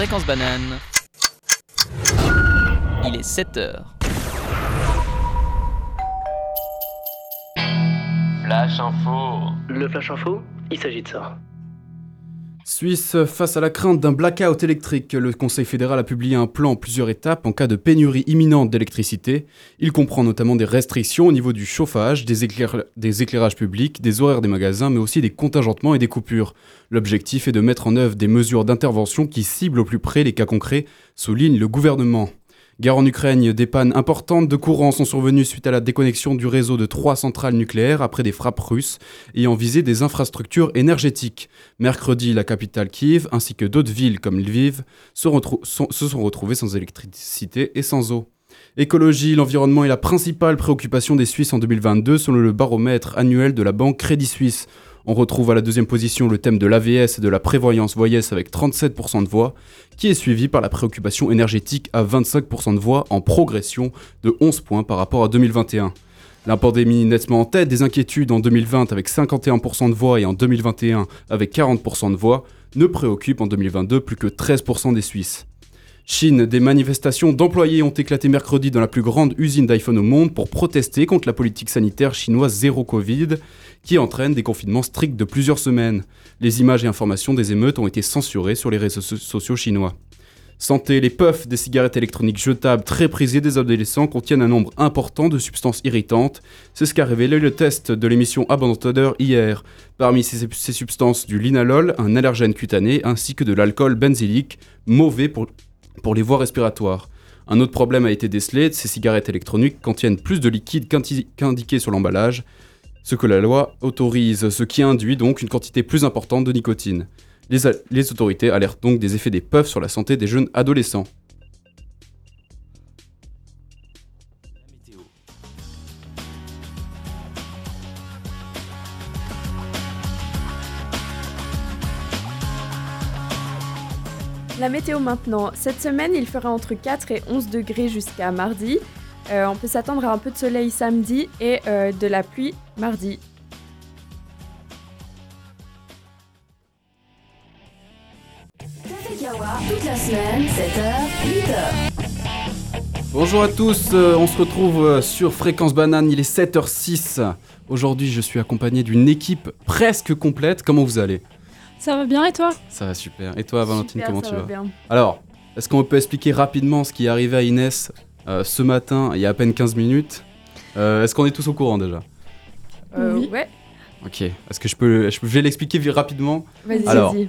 Fréquence banane. Il est 7 heures. Flash info. Le flash info, il s'agit de ça. Suisse, face à la crainte d'un blackout électrique, le Conseil fédéral a publié un plan en plusieurs étapes en cas de pénurie imminente d'électricité. Il comprend notamment des restrictions au niveau du chauffage, des, des, éclairages publics, des horaires des magasins, mais aussi des contingentements et des coupures. L'objectif est de mettre en œuvre des mesures d'intervention qui ciblent au plus près les cas concrets, souligne le gouvernement. Guerre en Ukraine, des pannes importantes de courant sont survenues suite à la déconnexion du réseau de trois centrales nucléaires après des frappes russes ayant visé des infrastructures énergétiques. Mercredi, la capitale Kiev ainsi que d'autres villes comme Lviv se, se sont retrouvées sans électricité et sans eau. Écologie, l'environnement est la principale préoccupation des Suisses en 2022 selon le baromètre annuel de la banque Crédit Suisse. On retrouve à la deuxième position le thème de l'AVS et de la prévoyance voyesse avec 37% de voix, qui est suivi par la préoccupation énergétique à 25% de voix en progression de 11 points par rapport à 2021. La pandémie nettement en tête des inquiétudes en 2020 avec 51% de voix et en 2021 avec 40% de voix ne préoccupe en 2022 plus que 13% des Suisses. Chine, des manifestations d'employés ont éclaté mercredi dans la plus grande usine d'iPhone au monde pour protester contre la politique sanitaire chinoise zéro Covid qui entraîne des confinements stricts de plusieurs semaines. Les images et informations des émeutes ont été censurées sur les réseaux sociaux chinois. Santé, les puffs des cigarettes électroniques jetables très prisées des adolescents contiennent un nombre important de substances irritantes. C'est ce qu'a révélé le test de l'émission Abandoned hier. Parmi ces, ces, substances, du linalol, un allergène cutané, ainsi que de l'alcool benzylique, mauvais pour, pour les voies respiratoires. Un autre problème a été décelé, ces cigarettes électroniques contiennent plus de liquide qu'indiqué sur l'emballage ce que la loi autorise, ce qui induit donc une quantité plus importante de nicotine. Les, autorités alertent donc des effets des puffs sur la santé des jeunes adolescents. La météo maintenant. Cette semaine, il fera entre 4 et 11 degrés jusqu'à mardi. Euh, on peut s'attendre à un peu de soleil samedi et euh, de la pluie mardi. Bonjour à tous, euh, on se retrouve sur Fréquence Banane, il est 7h06. Aujourd'hui, je suis accompagné d'une équipe presque complète. Comment vous allez? Ça va bien et toi? Ça va super. Et toi, Valentine, comment tu va vas? bien. Alors, est-ce qu'on peut expliquer rapidement ce qui est arrivé à Inès euh, ce matin, il y a à peine 15 minutes? Euh, est-ce qu'on est tous au courant déjà? Euh, Oui. Ouais. Ok. Est-ce que je peux, je vais l'expliquer rapidement? Vas-y, Alors, vas-y.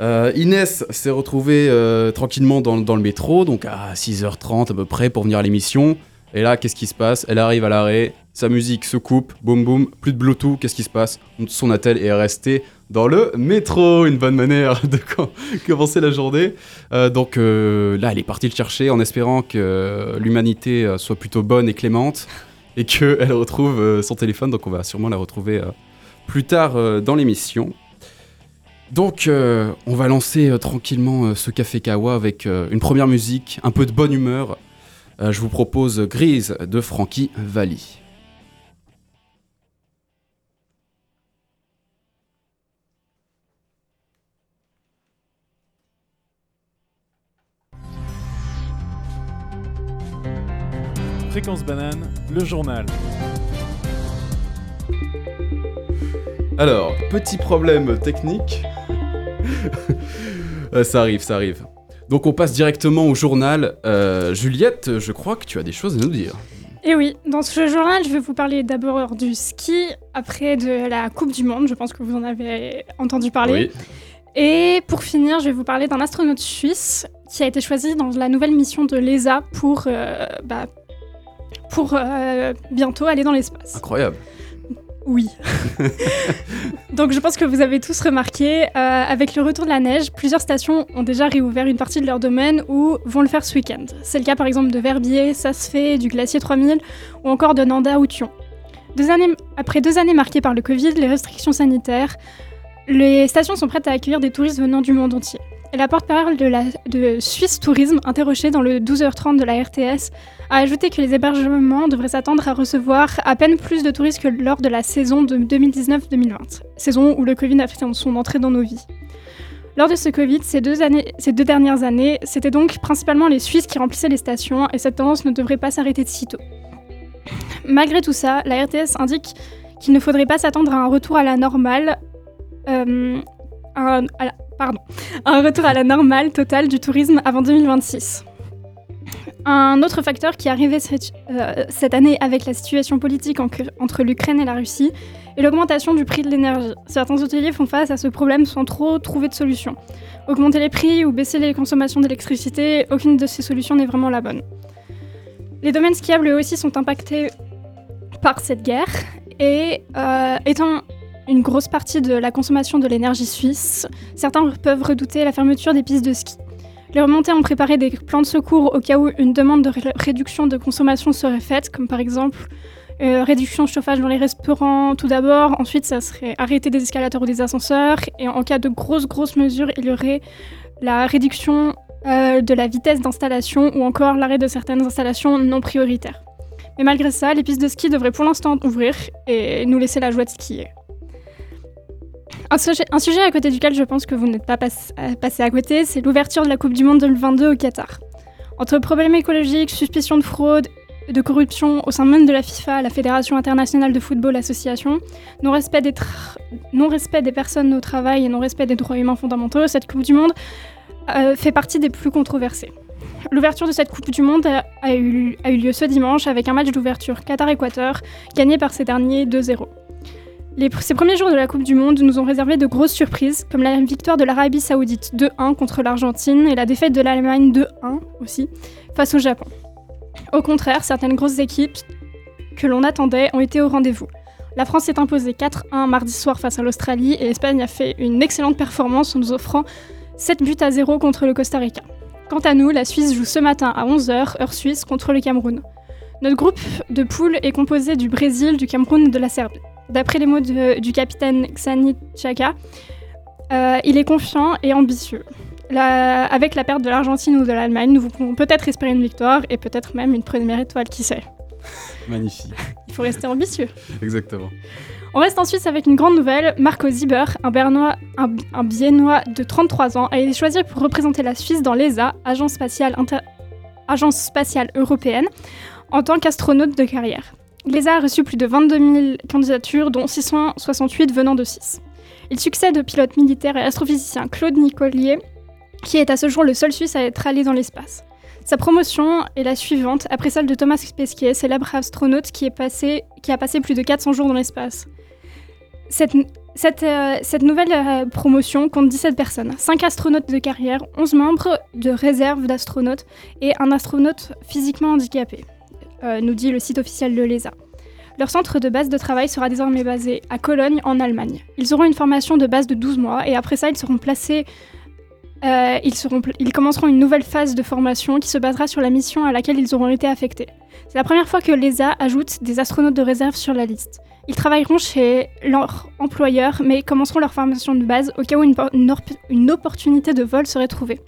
Euh, Inès s'est retrouvée euh, tranquillement dans, dans le métro, donc à 6h30 à peu près pour venir à l'émission. Et là, qu'est-ce qui se passe? Elle arrive à l'arrêt, sa musique se coupe, boum boum, plus de Bluetooth, qu'est-ce qui se passe? Son attel est resté dans le métro, une bonne manière de co- commencer la journée. Euh, donc euh, là, elle est partie le chercher en espérant que l'humanité euh, soit plutôt bonne et clémente et qu'elle retrouve son téléphone. Donc on va sûrement la retrouver plus tard dans l'émission. Donc on va lancer tranquillement ce café kawa avec une première musique, un peu de bonne humeur. Euh, je vous propose Grise de Frankie Valli. Fréquence banane, le journal. Alors, petit problème technique. Euh, ça arrive, ça arrive. Donc on passe directement au journal. Euh, Juliette, je crois que tu as des choses à nous dire. Et oui, dans ce journal, je vais vous parler d'abord du ski, après de la Coupe du Monde, je pense que vous en avez entendu parler. Oui. Et pour finir, je vais vous parler d'un astronaute suisse qui a été choisi dans la nouvelle mission de l'ESA pour, euh, bah, pour euh, bientôt aller dans l'espace. Incroyable. Oui. Donc je pense que vous avez tous remarqué, euh, avec le retour de la neige, plusieurs stations ont déjà réouvert une partie de leur domaine ou vont le faire ce week-end. C'est le cas par exemple de Verbier, fait, du Glacier 3000 ou encore de Nanda ou Thion. Après deux années marquées par le Covid, les restrictions sanitaires, les stations sont prêtes à accueillir des touristes venant du monde entier. La porte-parole de, Suisse Tourisme, interrogée dans le 12h30 de la RTS, a ajouté que les hébergements devraient s'attendre à recevoir à peine plus de touristes que lors de la saison de 2019-2020, saison où le Covid a fait son entrée dans nos vies. Lors de ce Covid, ces deux, dernières années, c'était donc principalement les Suisses qui remplissaient les stations et cette tendance ne devrait pas s'arrêter de sitôt. Malgré tout ça, la RTS indique qu'il ne faudrait pas s'attendre à un retour à la normale, euh, pardon, un retour à la normale totale du tourisme avant 2026. Un autre facteur qui est arrivé cette, euh, année avec la situation politique en- entre l'Ukraine et la Russie est l'augmentation du prix de l'énergie. Certains hôteliers font face à ce problème sans trop trouver de solution. Augmenter les prix ou baisser les consommations d'électricité, aucune de ces solutions n'est vraiment la bonne. Les domaines skiables eux aussi sont impactés par cette guerre et euh, étant une grosse partie de la consommation de l'énergie suisse, certains peuvent redouter la fermeture des pistes de ski. Les remontées ont préparé des plans de secours au cas où une demande de ré- réduction de consommation serait faite, comme par exemple euh, réduction de chauffage dans les restaurants tout d'abord, ensuite ça serait arrêter des escalators ou des ascenseurs, et en cas de grosses grosses mesures, il y aurait la réduction euh, de la vitesse d'installation ou encore l'arrêt de certaines installations non prioritaires. Mais malgré ça, les pistes de ski devraient pour l'instant ouvrir et nous laisser la joie de skier. Un sujet, à côté duquel je pense que vous n'êtes pas euh, passé à côté, c'est l'ouverture de la Coupe du Monde 2022 au Qatar. Entre problèmes écologiques, suspicion de fraude, de corruption au sein même de la FIFA, la Fédération internationale de football association, non-respect des, personnes au travail et non-respect des droits humains fondamentaux, cette Coupe du Monde euh, fait partie des plus controversées. L'ouverture de cette Coupe du Monde a, a eu, a eu lieu ce dimanche avec un match d'ouverture Qatar-Équateur gagné par ces derniers 2-0. Ces premiers jours de la Coupe du Monde nous ont réservé de grosses surprises, comme la victoire de l'Arabie Saoudite 2-1 contre l'Argentine et la défaite de l'Allemagne 2-1 aussi face au Japon. Au contraire, certaines grosses équipes que l'on attendait ont été au rendez-vous. La France s'est imposée 4-1 mardi soir face à l'Australie et l'Espagne a fait une excellente performance en nous offrant 7 buts à 0 contre le Costa Rica. Quant à nous, la Suisse joue ce matin à 11h, heure suisse, contre le Cameroun. Notre groupe de poule est composé du Brésil, du Cameroun et de la Serbie. D'après les mots de- du capitaine Xani Chaka, euh, il est confiant et ambitieux. La- avec la perte de l'Argentine ou de l'Allemagne, nous pouvons peut-être espérer une victoire et peut-être même une première étoile, qui sait. Magnifique. Il faut rester ambitieux. Exactement. On reste en Suisse avec une grande nouvelle. Marco Zieber, un, Bernois, un, un Biennois de 33 ans, a été choisi pour représenter la Suisse dans l'ESA, Agence spatiale, inter- Agence spatiale européenne, en tant qu'astronaute de carrière. L'ESA a reçu plus de 22 000 candidatures, dont 668 venant de 6. Il succède au pilote militaire et astrophysicien Claude Nicolier, qui est à ce jour le seul Suisse à être allé dans l'espace. Sa promotion est la suivante, après celle de Thomas Pesquet, célèbre astronaute qui, a passé plus de 400 jours dans l'espace. Cette, cette, euh, nouvelle euh, promotion compte 17 personnes, 5 astronautes de carrière, 11 membres de réserve d'astronautes et un astronaute physiquement handicapé, nous dit le site officiel de l'ESA. Leur centre de base de travail sera désormais basé à Cologne, en Allemagne. Ils auront une formation de base de 12 mois et après ça, ils seront placés euh, ils, commenceront une nouvelle phase de formation qui se basera sur la mission à laquelle ils auront été affectés. C'est la première fois que l'ESA ajoute des astronautes de réserve sur la liste. Ils travailleront chez leur employeur, mais commenceront leur formation de base au cas où une opportunité de vol serait trouvée.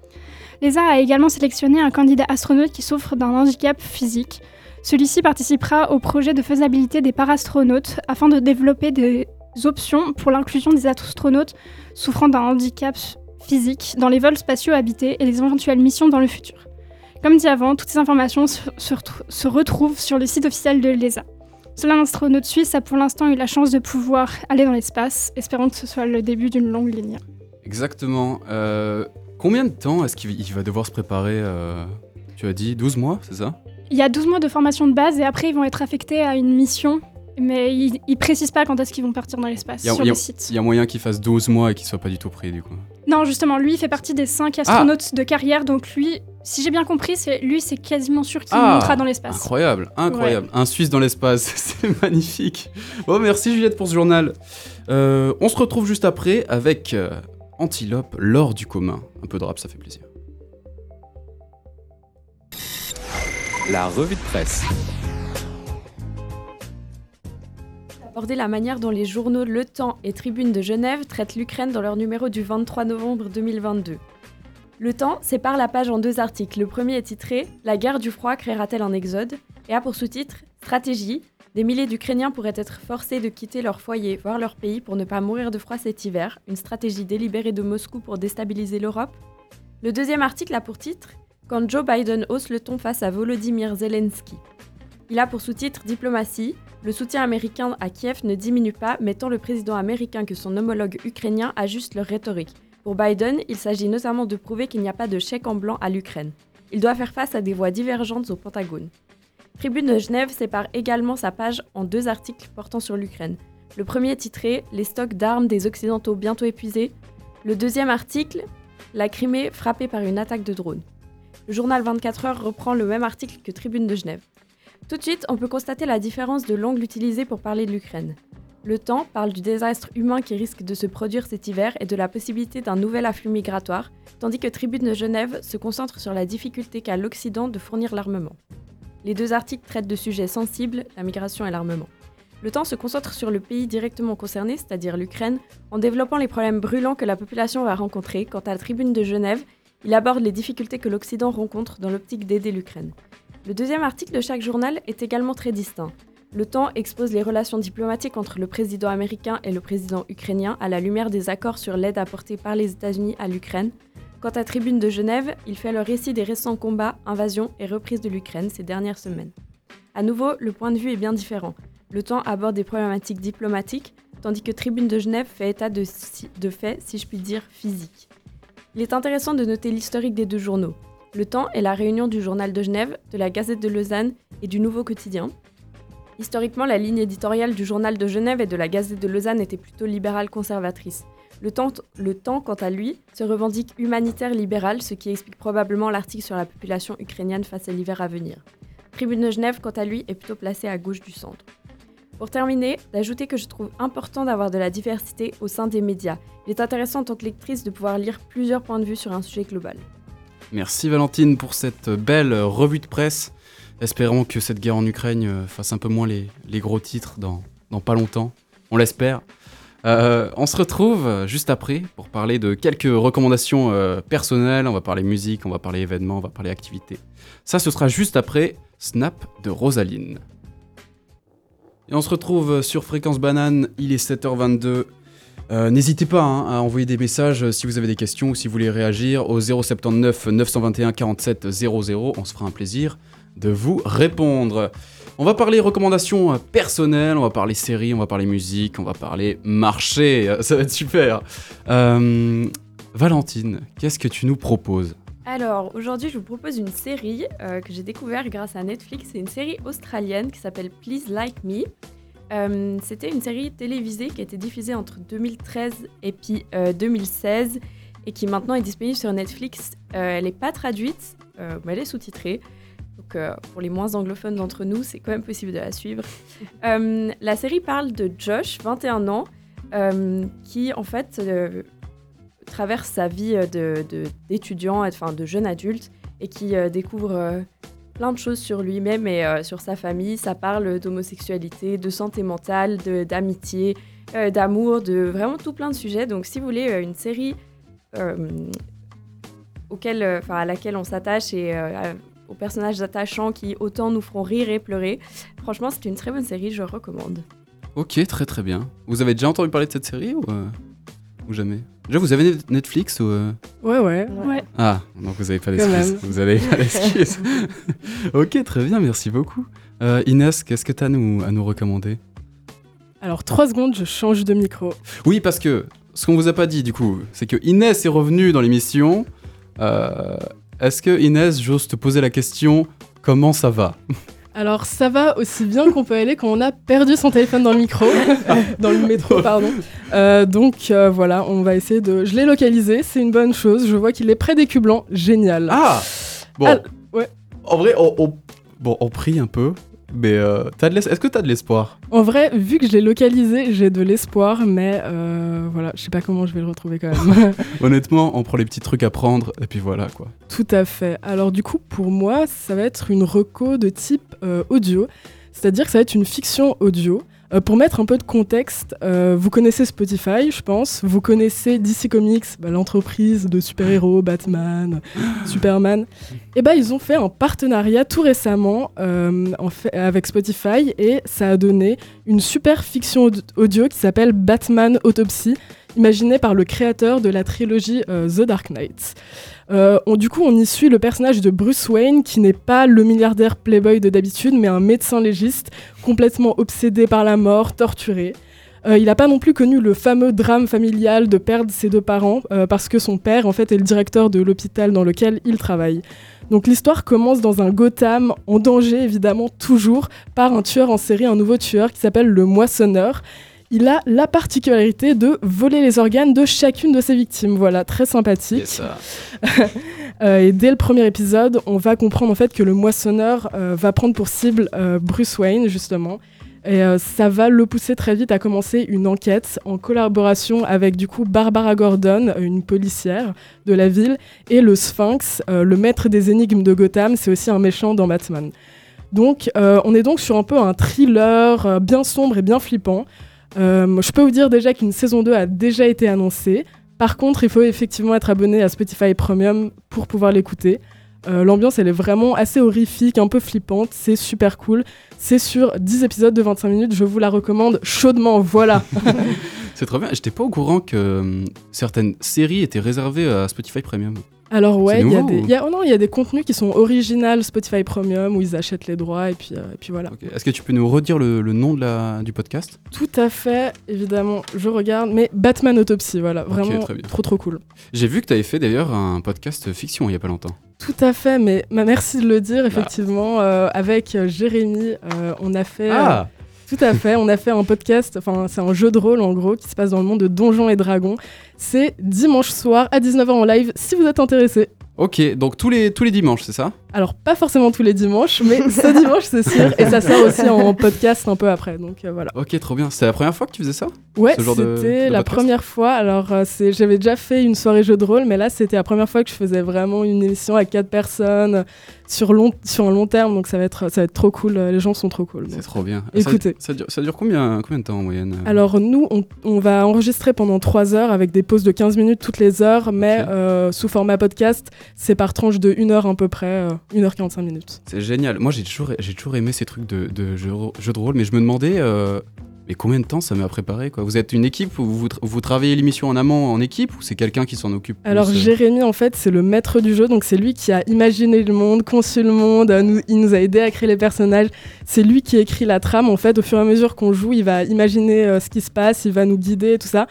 L'ESA a également sélectionné un candidat astronaute qui souffre d'un handicap physique. Celui-ci participera au projet de faisabilité des parastronautes afin de développer des options pour l'inclusion des astronautes souffrant d'un handicap physique dans les vols spatiaux habités et les éventuelles missions dans le futur. Comme dit avant, toutes ces informations se, se retrou- se retrouvent sur le site officiel de l'ESA. Seul un astronaute suisse a pour l'instant eu la chance de pouvoir aller dans l'espace. Espérons que ce soit le début d'une longue ligne. Exactement. Euh, combien de temps est-ce qu'il il va devoir se préparer euh, Tu as dit 12 mois, c'est ça? Il y a 12 mois de formation de base et après ils vont être affectés à une mission, mais ils, ils précisent pas quand est-ce qu'ils vont partir dans l'espace Il y a- sur le site. Il y a moyen qu'il fasse 12 mois et qu'il soit pas du tout pris, du coup. Non, justement, lui il fait partie des 5 astronautes de carrière, donc lui, si j'ai bien compris, c'est lui c'est quasiment sûr qu'il Ah, montera dans l'espace. Incroyable, incroyable. Un Suisse dans l'espace, c'est magnifique. Bon, merci Juliette pour ce journal. Euh, on se retrouve juste après avec euh, Antilope, l'or du commun. Un peu de rap, ça fait plaisir. La revue de presse. aborder la manière dont les journaux Le Temps et Tribune de Genève traitent l'Ukraine dans leur numéro du 23 novembre 2022. Le Temps sépare la page en deux articles. Le premier est titré La guerre du froid créera-t-elle un exode? Et a pour sous-titre Stratégie Des milliers d'Ukrainiens pourraient être forcés de quitter leur foyer, voire leur pays, pour ne pas mourir de froid cet hiver, une stratégie délibérée de Moscou pour déstabiliser l'Europe. Le deuxième article a pour titre Quand Joe Biden hausse le ton face à Volodymyr Zelensky. Il a pour sous-titre Diplomatie. Le soutien américain à Kiev ne diminue pas, mais tant le président américain que son homologue ukrainien ajustent leur rhétorique. Pour Biden, il s'agit notamment de prouver qu'il n'y a pas de chèque en blanc à l'Ukraine. Il doit faire face à des voix divergentes au Pentagone. Tribune de Genève sépare également sa page en deux articles portant sur l'Ukraine. Le premier titré Les stocks d'armes des Occidentaux bientôt épuisés. Le deuxième article La Crimée frappée par une attaque de drone. Le journal 24 heures reprend le même article que Tribune de Genève. Tout de suite, on peut constater la différence de l'angle utilisé pour parler de l'Ukraine. Le temps parle du désastre humain qui risque de se produire cet hiver et de la possibilité d'un nouvel afflux migratoire, tandis que Tribune de Genève se concentre sur la difficulté qu'a l'Occident de fournir l'armement. Les deux articles traitent de sujets sensibles, la migration et l'armement. Le temps se concentre sur le pays directement concerné, c'est-à-dire l'Ukraine, en développant les problèmes brûlants que la population va rencontrer. Quant à la Tribune de Genève, il aborde les difficultés que l'Occident rencontre dans l'optique d'aider l'Ukraine. Le deuxième article de chaque journal est également très distinct. Le temps expose les relations diplomatiques entre le président américain et le président ukrainien à la lumière des accords sur l'aide apportée par les États-Unis à l'Ukraine. Quant à Tribune de Genève, il fait le récit des récents combats, invasions et reprises de l'Ukraine ces dernières semaines. À nouveau, le point de vue est bien différent. Le temps aborde des problématiques diplomatiques, tandis que Tribune de Genève fait état de, de faits, si je puis dire, physiques. Il est intéressant de noter l'historique des deux journaux. Le Temps est la réunion du Journal de Genève, de la Gazette de Lausanne et du Nouveau Quotidien. Historiquement, la ligne éditoriale du Journal de Genève et de la Gazette de Lausanne était plutôt libérale conservatrice. Le temps, quant à lui, se revendique humanitaire libéral, ce qui explique probablement l'article sur la population ukrainienne face à l'hiver à venir. Tribune de Genève, quant à lui, est plutôt placé à gauche du centre. Pour terminer, d'ajouter que je trouve important d'avoir de la diversité au sein des médias. Il est intéressant en tant que lectrice de pouvoir lire plusieurs points de vue sur un sujet global. Merci Valentine pour cette belle revue de presse. Espérons que cette guerre en Ukraine euh, fasse un peu moins les, gros titres dans, dans, pas longtemps. On l'espère. Euh, on se retrouve juste après pour parler de quelques recommandations euh, personnelles. On va parler musique, on va parler événements, on va parler activités. Ça, ce sera juste après Snap de Rosaline. Et on se retrouve sur Fréquence Banane, il est 7h22. Euh, N'hésitez pas hein, à envoyer des messages si vous avez des questions ou si vous voulez réagir au 079 921 47 00. On se fera un plaisir de vous répondre. On va parler recommandations personnelles, on va parler séries, on va parler musique, on va parler marché. Ça va être super. Euh, Valentine, qu'est-ce que tu nous proposes? Alors, aujourd'hui, je vous propose une série euh, que j'ai découverte grâce à Netflix. C'est une série australienne qui s'appelle Please Like Me. Euh, C'était une série télévisée qui a été diffusée entre 2013 et puis euh, 2016 et qui maintenant est disponible sur Netflix. Euh, elle n'est pas traduite, mais elle est sous-titrée. Donc pour les moins anglophones d'entre nous, c'est quand même possible de la suivre. la série parle de Josh, 21 ans, qui en fait traverse sa vie d'étudiant, de, enfin de jeune adulte, et qui découvre plein de choses sur lui-même et euh, sur sa famille. Ça parle d'homosexualité, de santé mentale, d'amitié, euh, d'amour, de vraiment tout plein de sujets. Donc si vous voulez euh, une série auquel, à laquelle on s'attache et aux personnages attachants qui autant nous feront rire et pleurer, franchement c'est une très bonne série, je recommande. Ok, très très bien. Vous avez déjà entendu parler de cette série ou jamais? Déjà, vous avez Netflix ou Ouais, ouais. ouais. Ah, donc vous avez pas d'excuses. Vous avez pas d'excuses. ok, très bien, merci beaucoup. Euh, Inès, qu'est-ce que tu as à nous, à nous recommander? Alors, trois secondes, je change de micro. Oui, parce que ce qu'on vous a pas dit, du coup, c'est que Inès est revenue dans l'émission. Euh, Est-ce que Inès, j'ose te poser la question, comment ça va? Alors ça va aussi bien qu'on peut aller quand on a perdu son téléphone dans le micro, dans le métro, pardon. Euh, donc euh, voilà, on va essayer de... Je l'ai localisé, c'est une bonne chose, je vois qu'il est près des cubes blancs, génial. Ah Bon, ouais. en vrai, on, on- bon, on prie un peu, mais euh, est-ce que t'as de l'espoir? En vrai, vu que je l'ai localisé, j'ai de l'espoir, mais euh, voilà, je sais pas comment je vais le retrouver quand même. Honnêtement, on prend les petits trucs à prendre, et puis voilà, quoi. Tout à fait. Alors du coup, pour moi, ça va être une reco de type euh, audio, c'est-à-dire que ça va être une fiction audio. Euh, pour mettre un peu de contexte, euh, vous connaissez Spotify, je pense. Vous connaissez DC Comics, bah, l'entreprise de super-héros, Batman, Superman. Et ben ils ont fait un partenariat tout récemment euh, avec Spotify et ça a donné une super fiction aud- audio qui s'appelle Batman Autopsy, imaginée par le créateur de la trilogie euh, The Dark Knight. Euh, on- du coup, on y suit le personnage de Bruce Wayne, qui n'est pas le milliardaire playboy de d'habitude, mais un médecin légiste complètement obsédé par la mort, torturé. Euh, il n'a pas non plus connu le fameux drame familial de perdre ses deux parents, parce que son père, en fait, est le directeur de l'hôpital dans lequel il travaille. Donc l'histoire commence dans un Gotham en danger, évidemment, toujours, par un tueur en série, un nouveau tueur qui s'appelle le Moissonneur. Il a la particularité de voler les organes de chacune de ses victimes. Voilà, très sympathique. Yes. Euh, et dès le premier épisode, on va comprendre en fait que le moissonneur euh, va prendre pour cible euh, Bruce Wayne justement. Et euh, ça va le pousser très vite à commencer une enquête en collaboration avec du coup Barbara Gordon, une policière de la ville, et le Sphinx, euh, le maître des énigmes de Gotham, c'est aussi un méchant dans Batman. Donc euh, on est donc sur un peu un thriller bien sombre et bien flippant. Euh, je peux vous dire déjà qu'une saison 2 a déjà été annoncée. Par contre, il faut effectivement être abonné à Spotify Premium pour pouvoir l'écouter. Euh, L'ambiance, elle est vraiment assez horrifique, un peu flippante. C'est super cool. C'est sur 10 épisodes de 25 minutes. Je vous la recommande chaudement. Voilà. C'est trop bien. J'étais pas au courant que euh, certaines séries étaient réservées à Spotify Premium. Alors ouais, il y a des, ou- il y a- oh non, il y a des contenus qui sont original Spotify Premium où ils achètent les droits et puis, euh, et puis voilà. Est-ce que tu peux nous redire le, le nom de la, du podcast? Tout à fait, évidemment, je regarde. Mais Batman Autopsy, voilà, vraiment trop trop cool. J'ai vu que tu avais fait d'ailleurs un podcast fiction il y a pas longtemps. Tout à fait, mais ma- merci de le dire, effectivement. euh, avec euh, Jérémy, euh, on a fait. Ah Tout à fait, on a fait un podcast, enfin c'est un jeu de rôle en gros qui se passe dans le monde de Donjons et Dragons. C'est dimanche soir à 19h en live si vous êtes intéressé. Ok, donc tous les, tous les dimanches, c'est ça? Alors pas forcément tous les dimanches, mais ce dimanche c'est sûr, et ça sort aussi en podcast un peu après, donc euh, voilà. Ok, trop bien. C'était la première fois que tu faisais ça? Ouais, c'était la première fois. Alors, euh, j'avais déjà fait une soirée jeu de rôle, mais là, c'était la première fois que je faisais vraiment une émission à quatre personnes sur, long, sur un long terme. Donc, ça va être, ça va être trop cool. Les gens sont trop cool. C'est trop bien. Écoutez. Ça, ça dure, ça dure combien, combien de temps en moyenne euh? Alors, nous, on, on va enregistrer pendant trois heures avec des de 15 minutes toutes les heures, mais euh, sous format podcast, c'est par tranche de 1 heure à peu près, euh, 1h45 minutes. C'est génial. Moi, j'ai toujours, j'ai toujours aimé ces trucs de, de jeux, jeux de rôle, mais je me demandais, mais combien de temps ça met à préparer quoi? Vous êtes une équipe ou vous, tra- vous travaillez l'émission en amont en équipe ou c'est quelqu'un qui s'en occupe plus, Alors euh Jérémy en fait c'est le maître du jeu donc c'est lui qui a imaginé le monde, conçu le monde, euh, nous- il nous a aidé à créer les personnages. C'est lui qui écrit la trame en fait au fur et à mesure qu'on joue il va imaginer euh, ce qui se passe, il va nous guider tout ça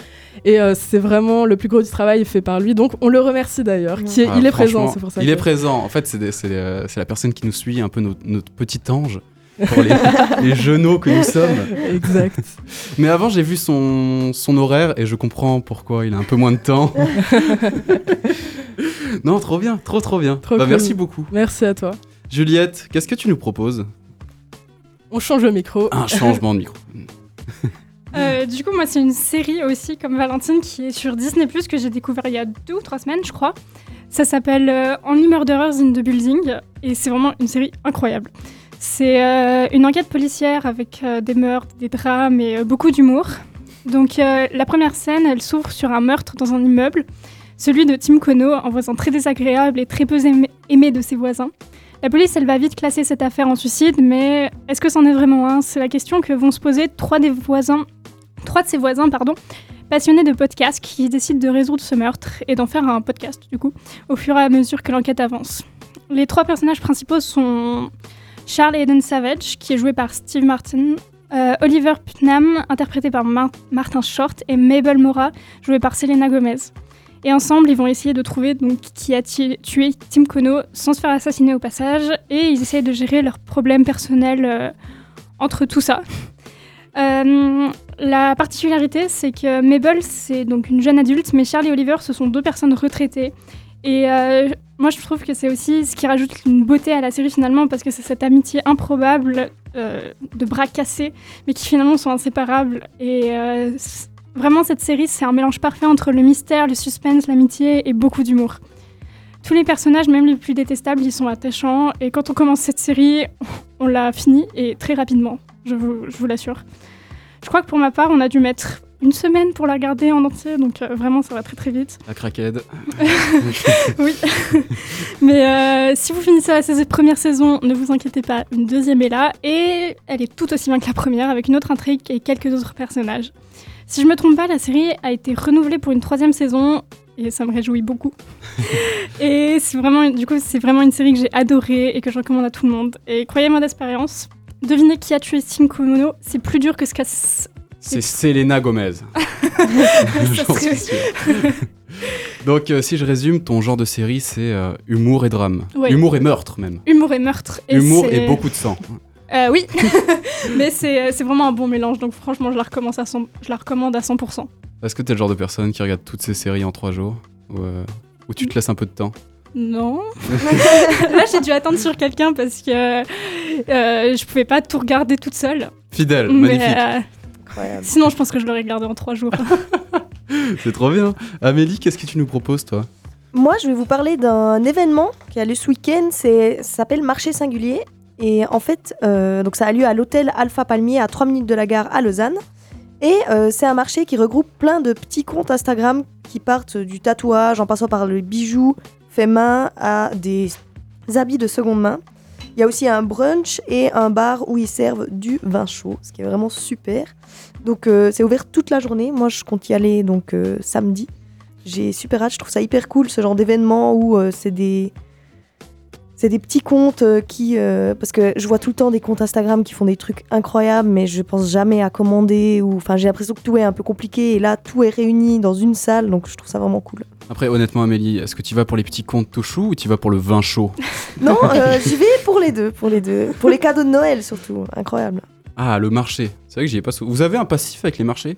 et euh, c'est vraiment le plus gros du travail fait par lui donc on le remercie d'ailleurs. Qui est, Ah, il est présent c'est pour ça. Il que- est présent. En fait, c'est euh, la personne qui nous suit, un peu notre, notre petit ange. Pour les, les genoux que nous sommes. Exact. Mais avant, j'ai vu son, son horaire et je comprends pourquoi il a un peu moins de temps. non, trop bien, trop trop bien. Trop Bah, cool. Merci beaucoup. Merci à toi. Juliette, qu'est-ce que tu nous proposes? On change le micro. Un changement de micro. Euh, du coup, moi, c'est une série aussi, comme Valentine, qui est sur Disney Plus que j'ai découvert il y a deux ou trois semaines, je crois. Ça s'appelle euh, Only Murderers in the Building et c'est vraiment une série incroyable. C'est euh, une enquête policière avec euh, des meurtres, des drames et euh, beaucoup d'humour. Donc, la première scène, elle s'ouvre sur un meurtre dans un immeuble, celui de Tim Kono, un voisin très désagréable et très peu aimé, de ses voisins. La police, elle va vite classer cette affaire en suicide, mais est-ce que c'en est vraiment un? C'est la question que vont se poser trois voisins trois de ses voisins, pardon, passionnés de podcasts qui décident de résoudre ce meurtre et d'en faire un podcast, du coup, au fur et à mesure que l'enquête avance. Les trois personnages principaux sont Charles Eden Savage, qui est joué par Steve Martin, euh, Oliver Putnam, interprété par Mar- Martin Short, et Mabel Mora, jouée par Selena Gomez. Et ensemble, ils vont essayer de trouver donc, qui a tué Tim Kono sans se faire assassiner au passage, et ils essayent de gérer leurs problèmes personnels euh, entre tout ça. Euh, la particularité, c'est que Mabel, c'est donc une jeune adulte, mais Charlie et Oliver, ce sont deux personnes retraitées. Et euh, moi, je trouve que c'est aussi ce qui rajoute une beauté à la série finalement, parce que c'est cette amitié improbable euh, de bras cassés, mais qui finalement sont inséparables. Et euh, vraiment, cette série, c'est un mélange parfait entre le mystère, le suspense, l'amitié et beaucoup d'humour. Tous les personnages, même les plus détestables, ils sont attachants. Et quand on commence cette série, on l'a finie et très rapidement, je vous l'assure. Je crois que pour ma part, on a dû mettre une semaine pour la regarder en entier, donc euh, vraiment ça va très très vite. La craquette. oui. Mais euh, si vous finissez la première saison, ne vous inquiétez pas, une deuxième est là et elle est tout aussi bien que la première avec une autre intrigue et quelques autres personnages. Si je me trompe pas, la série a été renouvelée pour une troisième saison et ça me réjouit beaucoup. et c'est vraiment, du coup, c'est vraiment une série que j'ai adorée et que je recommande à tout le monde. Et croyez-moi d'expérience, devinez qui a tué Cinco Mono, c'est plus dur que ce qu'a C'est Selena Gomez. J'en suis sûr. Donc, euh, si je résume, ton genre de série, c'est euh, humour et drame. Ouais. Humour et meurtre, même. humour et meurtre. Et humour et beaucoup de sang. Euh, oui, mais c'est vraiment un bon mélange, donc franchement, je la recommande à 100%. Je la recommande à 100%. Est-ce que t'es le genre de personne qui regarde toutes ces séries en trois jours Ou, ou tu te laisses un peu de temps? Non. Là, j'ai dû attendre sur quelqu'un parce que je pouvais pas tout regarder toute seule. Fidèle, Mais, magnifique. Incroyable. sinon, je pense que je l'aurais regardé en trois jours. C'est trop bien. Amélie, qu'est-ce que tu nous proposes, toi? Moi, je vais vous parler d'un événement qui a lieu ce week-end. C'est, ça s'appelle Marché Singulier. Et en fait, euh, donc ça a lieu à l'hôtel Alpha Palmier à 3 minutes de la gare à Lausanne. Et euh, c'est un marché qui regroupe plein de petits comptes Instagram qui partent du tatouage en passant par le bijou fait main à des habits de seconde main. Il y a aussi un brunch et un bar où ils servent du vin chaud, ce qui est vraiment super. Donc euh, c'est ouvert toute la journée. Moi, je compte y aller donc euh, samedi. J'ai super hâte, je trouve ça hyper cool ce genre d'événement où euh, c'est des c'est des petits comptes qui parce que je vois tout le temps des comptes Instagram qui font des trucs incroyables mais je pense jamais à commander ou enfin j'ai l'impression que tout est un peu compliqué et là tout est réuni dans une salle donc je trouve ça vraiment cool. Après, honnêtement, Amélie, est-ce que tu vas pour les petits comptes tout chou ou tu vas pour le vin chaud Non, euh, j'y vais pour les deux, pour les deux, pour les cadeaux de Noël surtout, incroyable. Ah, le marché. C'est vrai que j'y ai pas sou- Vous avez un passif avec les marchés?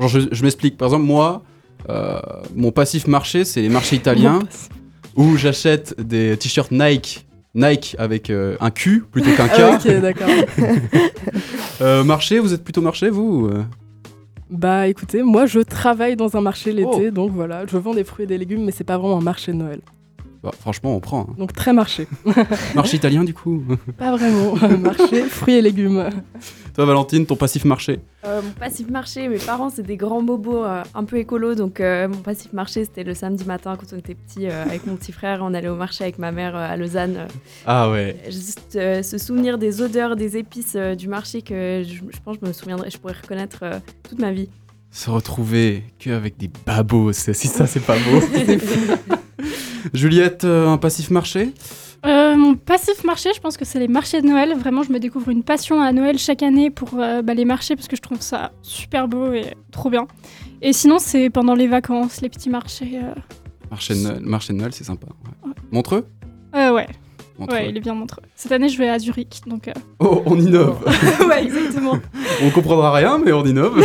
Genre, je, je m'explique. Par exemple, moi, euh, mon passif marché, c'est les marchés italiens où j'achète des t-shirts Nike. Nike avec euh, un Q plutôt qu'un K. Ah, ok, d'accord. Euh, marché, vous êtes plutôt marché, vous ou, euh? Bah écoutez, moi je travaille dans un marché l'été, donc voilà, je vends des fruits et des légumes, mais c'est pas vraiment un marché de Noël. Bah, Franchement, on prend. hein. Donc très marché. Marché italien, du coup. Pas vraiment. marché, fruits et légumes. Toi, Valentine, ton passif marché Euh, mon passif marché, mes parents, c'est des grands bobos euh, un peu écolos. Donc, euh, mon passif marché, c'était le samedi matin quand on était petit euh, avec mon petit frère. On allait au marché avec ma mère euh, à Lausanne. euh, Ah ouais. juste euh, se souvenir des odeurs, des épices euh, du marché que je, je pense que je me souviendrai, je pourrais reconnaître euh, toute ma vie. Se retrouver qu'avec des babos, c'est- si ça, c'est pas beau. Juliette, euh, un passif marché? Euh, mon passif marché, je pense que c'est les marchés de Noël. Vraiment, je me découvre une passion à Noël chaque année pour euh, bah, les marchés parce que je trouve ça super beau et trop bien. Et sinon, c'est pendant les vacances, les petits marchés. euh, Marché de Noël, marché de Noël, c'est sympa. ouais. Montreux? Ouais. Montreux. ouais, il est bien montreux. Cette année, je vais à Zurich, donc. euh, Oh, on innove. ouais, exactement. on comprendra rien, mais on innove.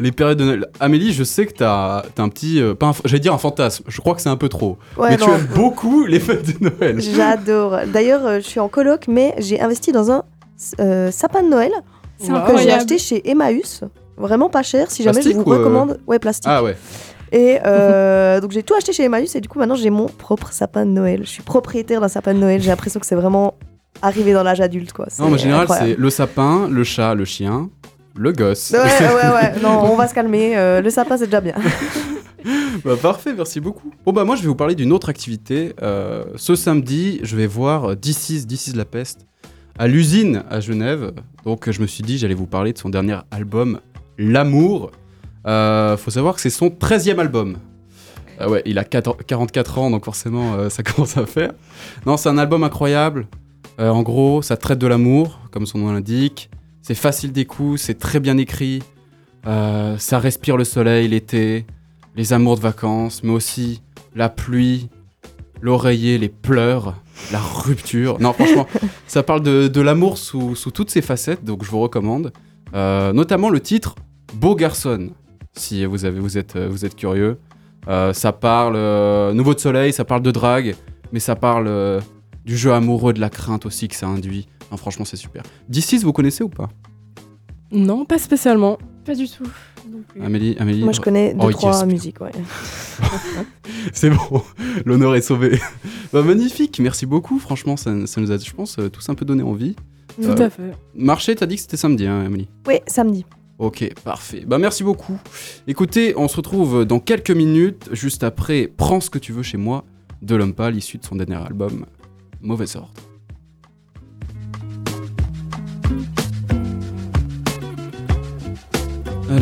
Les périodes de Noël. Amélie, je sais que t'as as un petit. euh, pas un J'allais dire un fantasme, je crois que c'est un peu trop. Ouais, mais tu aimes beaucoup les fêtes de Noël. J'adore. D'ailleurs, euh, je suis en coloc, mais j'ai investi dans un euh, sapin de Noël C'est Wow. que j'ai acheté chez Emmaüs. Vraiment pas cher, si jamais Plastique je vous ou, euh, recommande. Ouais, plastique. Ah ouais. Et euh, donc j'ai tout acheté chez Emmaüs et du coup maintenant j'ai mon propre sapin de Noël. Je suis propriétaire d'un sapin de Noël. J'ai l'impression que c'est vraiment arrivé dans l'âge adulte quoi. Non, mais en général, incroyable. c'est le sapin, le chat, le chien, le gosse. Ouais, ouais, ouais. Non, on va se calmer. euh, le sapin, c'est déjà bien. Bah, parfait, merci beaucoup. Bon bah moi je vais vous parler d'une autre activité. Euh, ce samedi, je vais voir This is, This is la peste à l'usine à Genève. Donc je me suis dit j'allais vous parler de son dernier album, L'amour. Euh, faut savoir que c'est son 13e album. Ah ouais, il a 4 44 ans, donc forcément euh, ça commence à faire. Non, c'est un album incroyable. Euh, en gros, ça traite de l'amour, comme son nom l'indique. C'est facile d'écoute, c'est très bien écrit. Euh, ça respire le soleil, l'été, les amours de vacances, mais aussi la pluie, l'oreiller, les pleurs, la rupture. Non, franchement, ça parle de, de l'amour sous, sous toutes ses facettes, donc je vous recommande. Euh, notamment le titre Beau garçon, si vous, avez, vous, êtes, vous êtes curieux. Euh, ça parle euh, nouveau de soleil, ça parle de drague, mais ça parle du jeu amoureux, de la crainte aussi que ça induit. Non, franchement, c'est super. D'ici, vous connaissez ou pas? Non, pas spécialement. Pas du tout. Non plus. Amélie, Amélie Moi, je connais deux, Oh, trois yes. musiques, ouais. C'est bon, l'honneur est sauvé. Bah, magnifique, merci beaucoup. Franchement, ça, ça nous a, je pense, euh, tous un peu donné envie. Tout Euh, à fait. Marché, t'as dit que c'était samedi, hein, Emily Oui, samedi. Ok, parfait. Bah merci beaucoup. Écoutez, on se retrouve dans quelques minutes, juste après Prends ce que tu veux chez moi de l'homme pâle, issu de son dernier album, Mauvais ordre.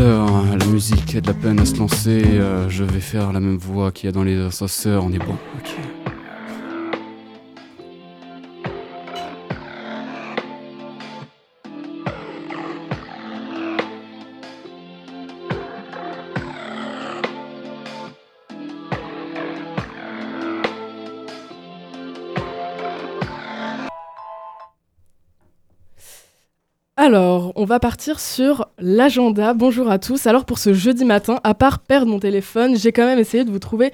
Alors, la musique a de la peine à se lancer. euh, je vais faire la même voix qu'il y a dans les ascenseurs. On est bon. On va partir sur l'agenda. Bonjour à tous. Alors pour ce jeudi matin, à part perdre mon téléphone, j'ai quand même essayé de vous trouver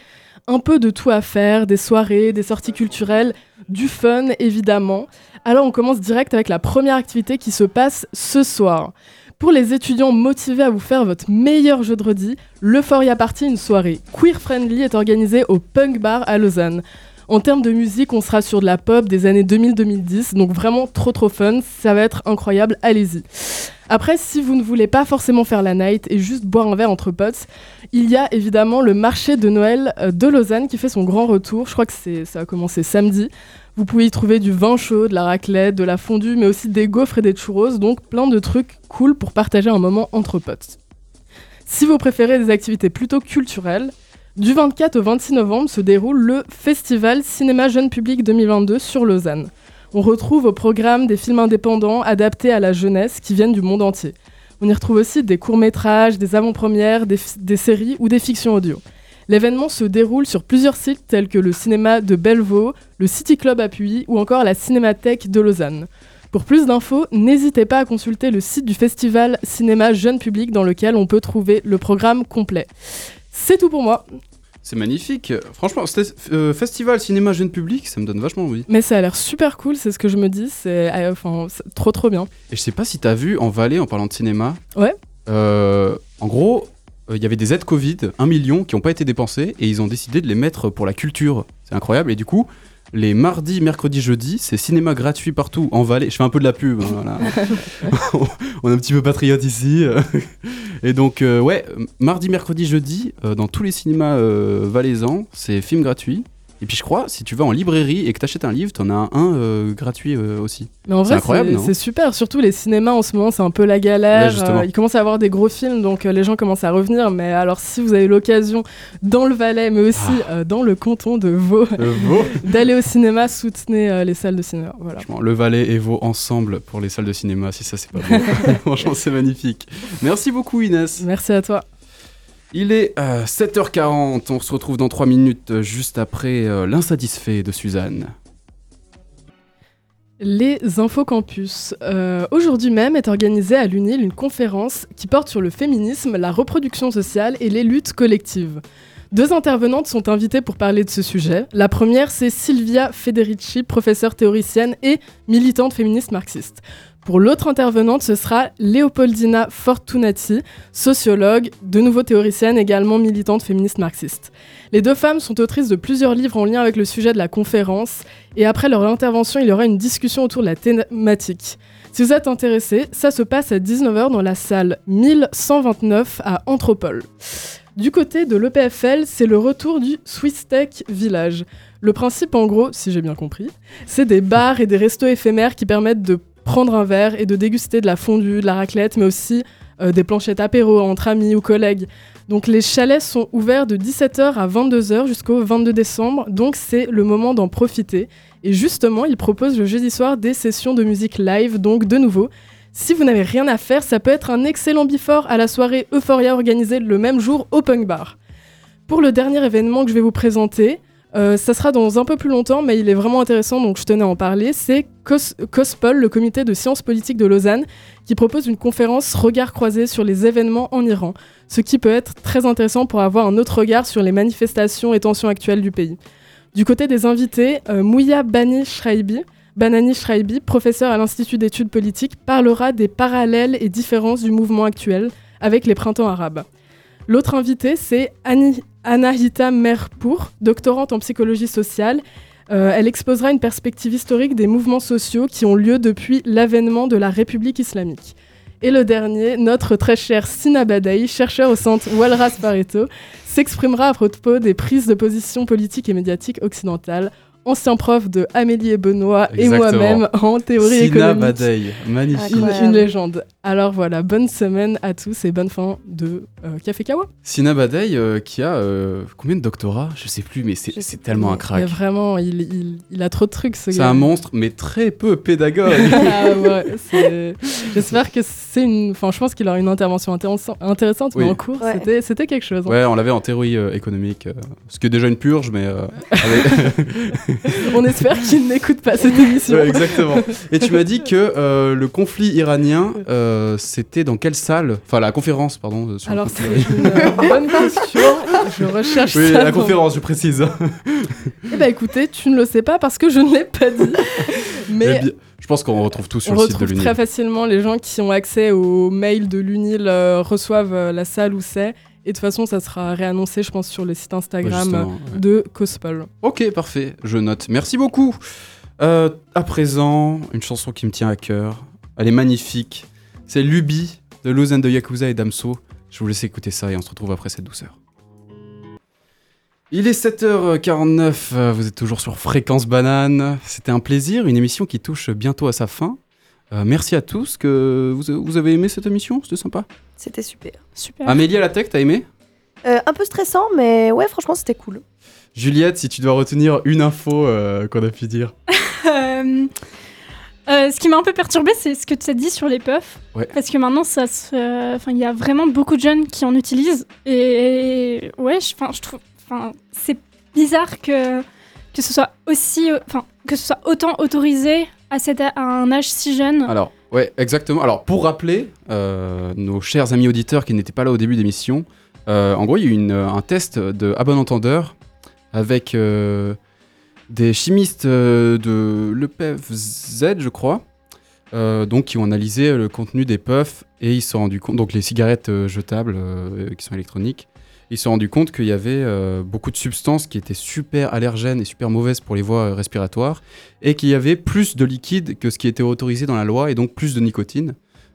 un peu de tout à faire, des soirées, des sorties culturelles, du fun évidemment. Alors on commence direct avec la première activité qui se passe ce soir. Pour les étudiants motivés à vous faire votre meilleur jeu de redis, l'Euphoria Party, une soirée queer-friendly, est organisée au Punk Bar à Lausanne. En termes de musique, on sera sur de la pop des années 2000-2010, donc vraiment trop trop fun, ça va être incroyable, allez-y. Après, si vous ne voulez pas forcément faire la night et juste boire un verre entre potes, il y a évidemment le marché de Noël euh, de Lausanne qui fait son grand retour, je crois que ça a commencé samedi. Vous pouvez y trouver du vin chaud, de la raclette, de la fondue, mais aussi des gaufres et des churros, donc plein de trucs cool pour partager un moment entre potes. Si vous préférez des activités plutôt culturelles, du 24 au 26 novembre se déroule le Festival Cinéma Jeune Public 2022 sur Lausanne. On retrouve au programme des films indépendants adaptés à la jeunesse qui viennent du monde entier. On y retrouve aussi des courts-métrages, des avant-premières, des, séries ou des fictions audio. L'événement se déroule sur plusieurs sites tels que le cinéma de Bellevaux, le City Club à ou encore la Cinémathèque de Lausanne. Pour plus d'infos, n'hésitez pas à consulter le site du festival Cinéma Jeune Public dans lequel on peut trouver le programme complet. C'est tout pour moi, C'est magnifique. Franchement, euh, festival cinéma jeune public, ça me donne vachement envie. mais ça a l'air super cool, c'est ce que je me dis, c'est euh, enfin, c'est trop trop bien. Et je sais pas si t'as vu en Valais, en parlant de cinéma. Ouais. euh, en gros, euh, il y avait des aides Covid, 1 million, qui n'ont pas été dépensées, et ils ont décidé de les mettre pour la culture. C'est incroyable. Et du coup, les mardis, mercredis, jeudis, c'est cinéma gratuit partout en Valais. Je fais un peu de la pub. hein, voilà. On est un petit peu patriote ici. Et donc, euh, ouais, mardi, mercredi, jeudi, euh, dans tous les cinémas euh, valaisans, c'est film gratuit. Et puis je crois, si tu vas en librairie et que t'achètes un livre, t'en as un euh, gratuit euh, aussi. Mais en C'est vrai, c'est super. Surtout les cinémas en ce moment, c'est un peu la galère. Euh, il commence à avoir des gros films, donc les gens commencent à revenir. Mais alors, si vous avez l'occasion dans le Valais, mais aussi Ah. dans le canton de Vaud, Vaud. d'aller au cinéma, soutenez les salles de cinéma. Voilà. Franchement, le Valais et Vaud ensemble pour les salles de cinéma, si ça c'est pas beau. Franchement, c'est magnifique. Merci beaucoup Inès. Merci à toi. Il est euh, 7h40, on se retrouve dans 3 minutes euh, juste après euh, l'insatisfait de Suzanne. Les Infocampus. Euh, Aujourd'hui même est organisée à l'UNIL une conférence qui porte sur le féminisme, la reproduction sociale et les luttes collectives. Deux intervenantes sont invitées pour parler de ce sujet. La première, c'est Silvia Federici, professeure théoricienne et militante féministe marxiste. Pour l'autre intervenante, ce sera Leopoldina Fortunati, sociologue, de nouveau théoricienne, également militante féministe marxiste. Les deux femmes sont autrices de plusieurs livres en lien avec le sujet de la conférence et après leur intervention, il y aura une discussion autour de la thématique. Si vous êtes intéressé, ça se passe à 19h dans la salle 1129 à Anthropole. Du côté de l'EPFL, c'est le retour du Swiss Tech Village. Le principe, en gros, si j'ai bien compris, c'est des bars et des restos éphémères qui permettent de prendre un verre et de déguster de la fondue, de la raclette, mais aussi euh, des planchettes apéro entre amis ou collègues. Donc les chalets sont ouverts de 17h à 22h jusqu'au 22 décembre, donc c'est le moment d'en profiter. Et justement, ils proposent le jeudi soir des sessions de musique live, donc de nouveau. Si vous n'avez rien à faire, ça peut être un excellent before à la soirée Euphoria organisée le même jour au Punk Bar. Pour le dernier événement que je vais vous présenter, euh, ça sera dans un peu plus longtemps, mais il est vraiment intéressant, donc je tenais à en parler. C'est COS COSPOL, le comité de sciences politiques de Lausanne, qui propose une conférence regard croisé sur les événements en Iran, ce qui peut être très intéressant pour avoir un autre regard sur les manifestations et tensions actuelles du pays. Du côté des invités, euh, Mouya Bani Shraibi, Banani professeur à l'Institut d'études politiques, parlera des parallèles et différences du mouvement actuel avec les printemps arabes. L'autre invité, c'est Ani- Anahita Merpour, doctorante en psychologie sociale, Euh, elle exposera une perspective historique des mouvements sociaux qui ont lieu depuis l'avènement de la République islamique. Et le dernier, notre très cher Sina Badaï, chercheur au centre Walras Pareto, s'exprimera à propos des prises de position politiques et médiatiques occidentales ancien prof de Amélie et Benoît et moi-même en théorie Sina économique. Badei, magnifique. Une, légende. Alors voilà, bonne semaine à tous et bonne fin de euh, Café Kawa. Sina Badei euh, qui a euh, combien de doctorats? Je sais plus, mais c'est c'est tellement un crack. vraiment, il, il- il a trop de trucs ce C'est gars. un monstre, mais très peu pédagogue. Ah ouais, c'est- J'espère que c'est une. Enfin, je pense qu'il aura une intervention intéressante, Oui. mais en cours, Ouais. c'était- quelque chose. hein. ouais, on l'avait en théorie euh, économique, euh, ce qui est déjà une purge, mais. euh, avec- On espère qu'il n'écoute pas cette émission. Ouais, exactement. Et tu m'as dit que euh, le conflit iranien, euh, c'était dans quelle salle? Enfin, la conférence, pardon. euh, sur Alors, c'est une bonne question. Je recherche Oui, ça. la conférence, je précise. Eh ben écoutez, tu ne le sais pas parce que je ne l'ai pas dit. Mais Eh bien, je pense qu'on retrouve tout sur on le site de retrouve l'UNIL. très facilement les gens qui ont accès au mail de l'UNIL euh, reçoivent euh, la salle où c'est. Et de toute façon, ça sera réannoncé, je pense, sur le site Ouais, Instagram ouais. de Cospol. Ok, parfait, je note. Merci beaucoup. Euh, à présent, une chanson qui me tient à cœur. Elle est magnifique. C'est Luby de Lausanne de Yakuza et Damso. Je vous laisse écouter ça et on se retrouve après cette douceur. Il est 7h49, euh, vous êtes toujours sur Fréquence Banane. C'était un plaisir, une émission qui touche bientôt à sa fin. Euh, merci à tous, que vous, vous avez aimé cette émission C'était sympa C'était super. Super. Amélie à la tech, t'as aimé Euh, un peu stressant, mais ouais, franchement, c'était cool. Juliette, si tu dois retenir une info euh, qu'on a pu dire. Euh, euh, ce qui m'a un peu perturbé, c'est ce que tu as dit sur les puffs. Ouais. Parce que maintenant, ça se, enfin, il y a vraiment beaucoup de jeunes qui en utilisent. Et ouais, je, enfin, je trouve, enfin, c'est bizarre que que ce soit aussi, enfin, que ce soit autant autorisé à, cet, à un âge si jeune. Alors, ouais, exactement. Alors, pour rappeler, euh, nos chers amis auditeurs qui n'étaient pas là au début d'émission, euh, en gros, il y a eu une- un test de à bon entendeur avec euh, des chimistes euh, de l'EPFZ, je crois, euh, donc qui ont analysé le contenu des puffs et ils se sont rendus compte, donc les cigarettes euh, jetables euh, qui sont électroniques, ils se sont rendus compte qu'il y avait euh, beaucoup de substances qui étaient super allergènes et super mauvaises pour les voies euh, respiratoires et qu'il y avait plus de liquide que ce qui était autorisé dans la loi et donc plus de nicotine,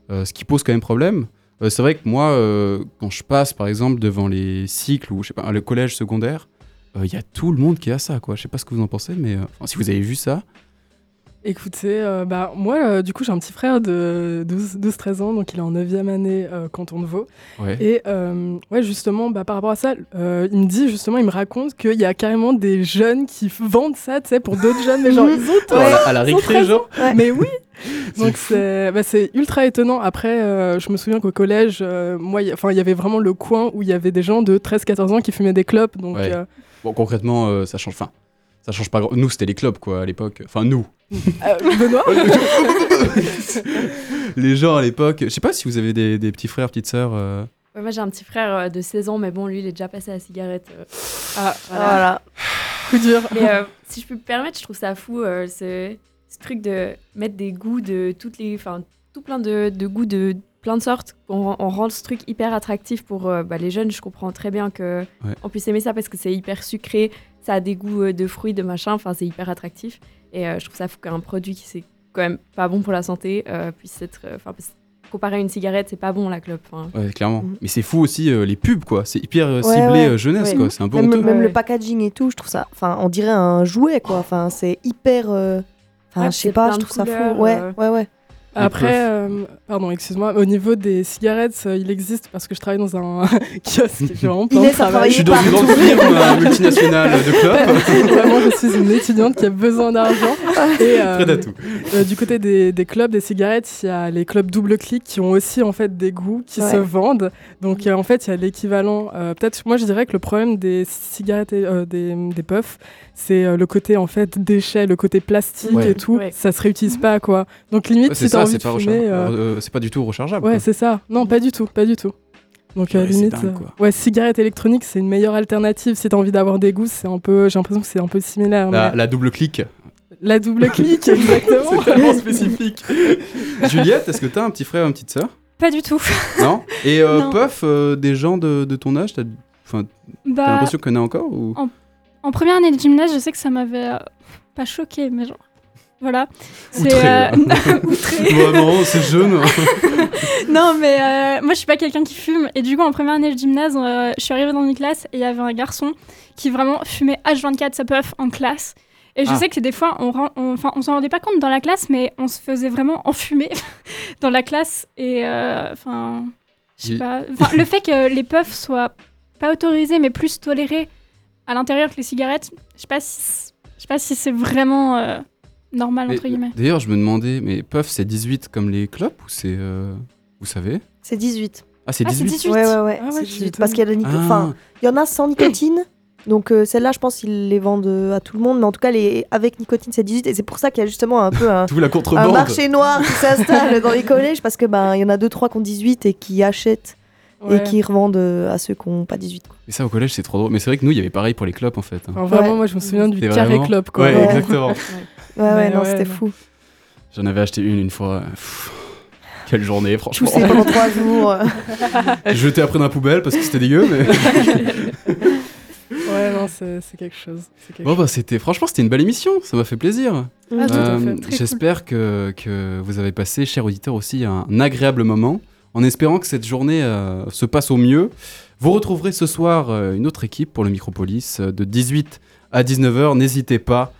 euh, ce qui pose quand même problème. C'est vrai que moi, quand je passe par exemple devant les cycles ou je sais pas, le collège secondaire, il y a tout le monde qui a ça, quoi. Je sais pas ce que vous en pensez, mais si vous avez vu ça, Écoutez, euh, bah, moi, euh, du coup, j'ai un petit frère de 12 12-13 ans, donc il est en 9e année euh, canton de Vaud. ouais. Et euh, ouais, justement, bah, par rapport à ça, euh, il me dit, justement, il me raconte qu'il y a carrément des jeunes qui vendent ça, tu sais, pour d'autres jeunes, mais genre, ils ont à la, à la récré, genre. Ouais. Mais oui Donc c'est bah, c'est ultra étonnant. Après, euh, je me souviens qu'au collège, euh, moi, il y- enfin, il y avait vraiment le coin où il y avait des gens de 13-14 ans qui fumaient des clopes. Donc, Ouais. euh, Bon, concrètement, euh, ça change. Enfin, ça change pas. grand- Nous, c'était les clubs, quoi, à l'époque. Enfin, nous. euh, Benoît les gens à l'époque. Je sais pas si vous avez des, des petits frères, petites sœurs. euh, Ouais, moi j'ai un petit frère euh, de 16 ans, mais bon, lui il est déjà passé à la cigarette. euh. Ah, Voilà. Voilà. coup dur. Mais euh, si je peux me permettre, je trouve ça fou euh, ce, ce truc de mettre des goûts de toutes les. Enfin, tout plein de, de goûts de plein de sortes. On, on rend ce truc hyper attractif pour euh, bah, les jeunes. Je comprends très bien que Ouais. on puisse aimer ça parce que c'est hyper sucré, ça a des goûts euh, de fruits, de machin. Enfin, c'est hyper attractif. Et euh, je trouve ça fou qu'un produit qui c'est quand même pas bon pour la santé euh, puisse être. euh, Enfin, comparé à une cigarette, c'est pas bon la clope. Enfin, Ouais, clairement. Mhm. Mais c'est fou aussi euh, les pubs, quoi. C'est hyper euh, Ouais, ciblé ouais. jeunesse, Ouais. quoi. C'est un peu Même, honteux. même le packaging et tout, je trouve ça. Enfin, on dirait un jouet, quoi. Enfin, c'est hyper. euh, Enfin, Ouais, je sais pas, je trouve ça fou. Ouais, ouais, ouais. Après, euh, pardon, excuse-moi, au niveau des cigarettes, euh, il existe parce que je travaille dans un kiosque. J'ai vraiment plein de Inès a travail. Je suis dans une grande firme euh, multinationale de clubs. Vraiment, je suis une étudiante qui a besoin d'argent. Et, euh, Prêt à tout. euh, du côté des, des clubs, des cigarettes, il y a les clubs double clic qui ont aussi en fait des goûts qui Ouais. se vendent. Donc euh, en fait, il y a l'équivalent. euh, Peut-être, moi, je dirais que le problème des cigarettes, et, euh, des, des puffs, c'est euh, le côté en fait déchet, le côté plastique Ouais. et tout. Ouais. Ça se réutilise pas, quoi. Donc limite, Ouais, si ça, envie c'est de pas, fumer, rechargeable. euh, Euh, c'est pas du tout rechargeable. Ouais, quoi. c'est ça. Non, pas du tout, pas du tout. Donc euh, Ouais, c'est limite, dingue, euh, ouais, cigarette électronique, c'est une meilleure alternative si t'as envie d'avoir des goûts. C'est un peu, j'ai l'impression que c'est un peu similaire. La, mais- la double clic. La double clic, exactement. c'est tellement spécifique. Juliette, est-ce que t'as un petit frère ou une petite sœur? Pas du tout. Non? Et euh, Non. Puff, euh, des gens de, de ton âge, t'as enfin, t'as Bah, l'impression y en a encore ou... en première année de gymnase, je sais que ça m'avait. euh, pas choquée, mais genre. Voilà. C'est, euh. Vraiment, c'est jeune. non, mais euh, moi, je suis pas quelqu'un qui fume. Et du coup, en première année de gymnase, euh, je suis arrivée dans une classe et il y avait un garçon qui vraiment fumait H24 sa puff en classe. Et je Ah. sais que des fois, on, ren- on, on s'en rendait pas compte dans la classe, mais on se faisait vraiment enfumer dans la classe. Et euh, enfin, je sais pas. Le fait que les puffs soient pas autorisés, mais plus tolérés à l'intérieur que les cigarettes, je sais pas si, je sais pas si c'est vraiment normal Mais- entre guillemets. D'ailleurs, je me demandais, mais puff, c'est 18 comme les clopes ou c'est. euh, Vous savez? C'est 18. Ah, c'est Ah, c'est 18 18. Ouais, ouais, ouais. Ah ouais, c'est je 18. m'étonne. Parce qu'il y a de la nico- Ah. Enfin, il y en a sans nicotine. Donc euh, celle-là, je pense qu'ils les vendent euh, à tout le monde. Mais en tout cas, les avec nicotine, c'est 18. Et c'est pour ça qu'il y a justement un peu un, Tout la un contrebande. marché noir qui s'installe dans les collèges. Parce que ben il y en a deux trois qui ont 18 et qui achètent Ouais. et qui revendent euh, à ceux qui n'ont pas 18. quoi. Mais ça, au collège, c'est trop drôle. Mais c'est vrai que nous, il y avait pareil pour les clopes en fait. hein. Enfin, vraiment, Ouais. moi, je me souviens du carré vraiment- club, quoi. Ouais, Ouais. exactement. Ouais, Mais ouais, non, ouais, c'était fou. J'en avais acheté une une fois. Pff, quelle journée, franchement. Poussé pendant trois jours. jeté après dans la poubelle parce que c'était dégueu. Mais... Ouais, non, c'est quelque chose. quelque bon, bah, c'était. Franchement, c'était une belle émission. Ça m'a fait plaisir. Ah, Euh, J'espère que, que vous avez passé, chers auditeurs, aussi un, agréable moment. En espérant que cette journée euh, se passe au mieux. Vous retrouverez ce soir euh, une autre équipe pour le Micropolis euh, de 18 à 19h. N'hésitez pas.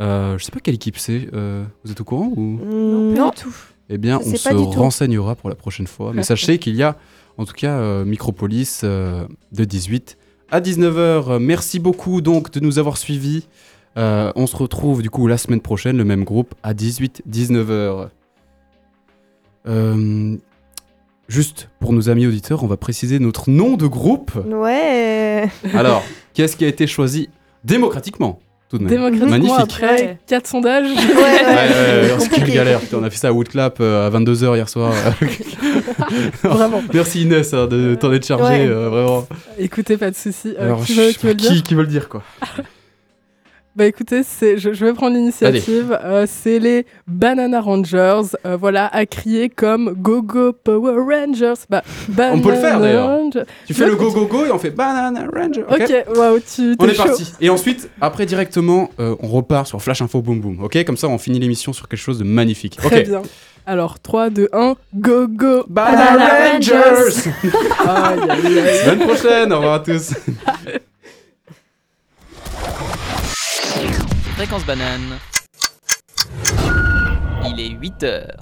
Euh, je sais pas quelle équipe c'est. Euh, vous êtes au courant ou Mm, Pas non. du tout. Eh bien, on se pas renseignera pour la prochaine fois. Mais sachez qu'il y a, en tout cas, euh, Micropolis euh, de 18 à 19h. Merci beaucoup donc de nous avoir suivis. Euh, on se retrouve du coup la semaine prochaine, le même groupe, à 18-19h. Euh, juste pour nos amis auditeurs, on va préciser notre nom de groupe. Ouais. Alors, qu'est-ce qui a été choisi démocratiquement? Tout de même Magnifique. après Ouais. 4 sondages. Ouais, Ouais, galère. Putain, on a fait ça à Woodclap euh, à 22h hier soir. Vraiment. Merci Inès hein, de t'en être chargée, Ouais. euh, vraiment. Écoutez, pas de souci. Euh, Alors, qui, veut, sais qui veut pas le dire qui, qui veut le dire quoi Bah écoutez, c'est, je, je vais prendre l'initiative. Euh, c'est les Banana Rangers. Euh, voilà, à crier comme Go Go Power Rangers. Bah, On peut le faire, d'ailleurs. Rangers. Tu fais le go go go et on fait Banana Ranger. ok Ok, waouh, tu On est chaud. parti. Et ensuite, après directement, euh, on repart sur Flash Info Boom Boom. Ok, comme ça, on finit l'émission sur quelque chose de magnifique. Très ok. bien. Alors, 3, 2, 1, go go Banana Banana Rangers. Aïe, aïe, aïe. Semaine prochaine. Au revoir à tous. Fréquence banane. Il est 8 heures.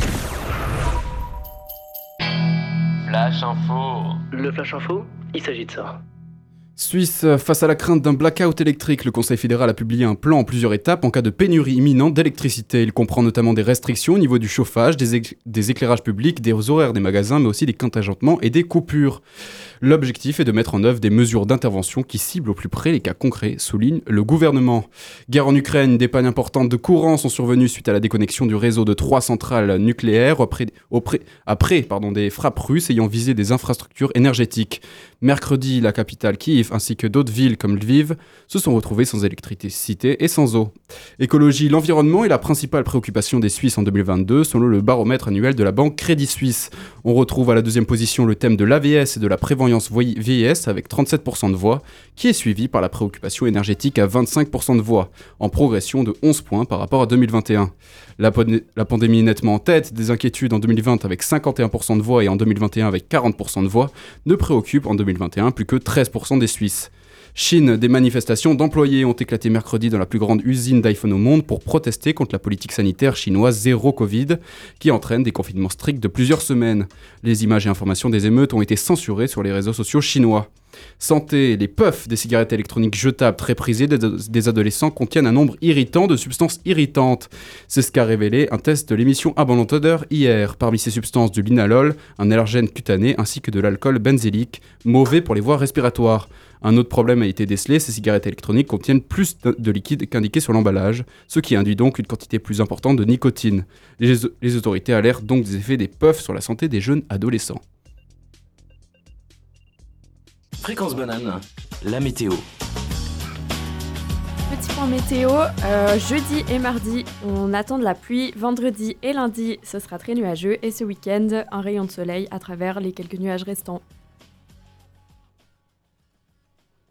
Flash info. Le flash info, il s'agit de ça. Suisse, face à la crainte d'un blackout électrique, le Conseil fédéral a publié un plan en plusieurs étapes en cas de pénurie imminente d'électricité. Il comprend notamment des restrictions au niveau du chauffage, des éclairages publics, des horaires des magasins, mais aussi des contingentements et des coupures. L'objectif est de mettre en œuvre des mesures d'intervention qui ciblent au plus près les cas concrets, souligne le gouvernement. Guerre en Ukraine, des pannes importantes de courant sont survenues suite à la déconnexion du réseau de trois centrales nucléaires après, pardon, des frappes russes ayant visé des infrastructures énergétiques. Mercredi, la capitale Kiev ainsi que d'autres villes comme Lviv se sont retrouvées sans électricité et sans eau. Écologie, l'environnement est la principale préoccupation des Suisses en 2022 selon le baromètre annuel de la banque Crédit Suisse. On retrouve à la deuxième position le thème de l'AVS et de la prévoyance voy- vieillesse avec 37% de voix, qui est suivi par la préoccupation énergétique à 25% de voix, en progression de 11 points par rapport à 2021. La, la pandémie est nettement en tête, des inquiétudes en 2020 avec 51% de voix et en 2021 avec 40% de voix ne préoccupent en 2021 plus que 13% des Suisses. Chine, des manifestations d'employés ont éclaté mercredi dans la plus grande usine d'iPhone au monde pour protester contre la politique sanitaire chinoise zéro Covid qui entraîne des confinements stricts de plusieurs semaines. Les images et informations des émeutes ont été censurées sur les réseaux sociaux chinois. Santé, les puffs des cigarettes électroniques jetables très prisées des, adolescents contiennent un nombre irritant de substances irritantes. C'est ce qu'a révélé un test de l'émission Abandon Odeur hier. Parmi ces substances, du linalol, un allergène cutané ainsi que de l'alcool benzélique, mauvais pour les voies respiratoires. Un autre problème a été décelé, ces cigarettes électroniques contiennent plus de de liquide qu'indiqué sur l'emballage, ce qui induit donc une quantité plus importante de nicotine. Les, les autorités alertent donc des effets des puffs sur la santé des jeunes adolescents. Fréquence banane, la météo. Petit point météo, euh, jeudi et mardi, on attend de la pluie. Vendredi et lundi, ce sera très nuageux. Et ce week-end, un rayon de soleil à travers les quelques nuages restants.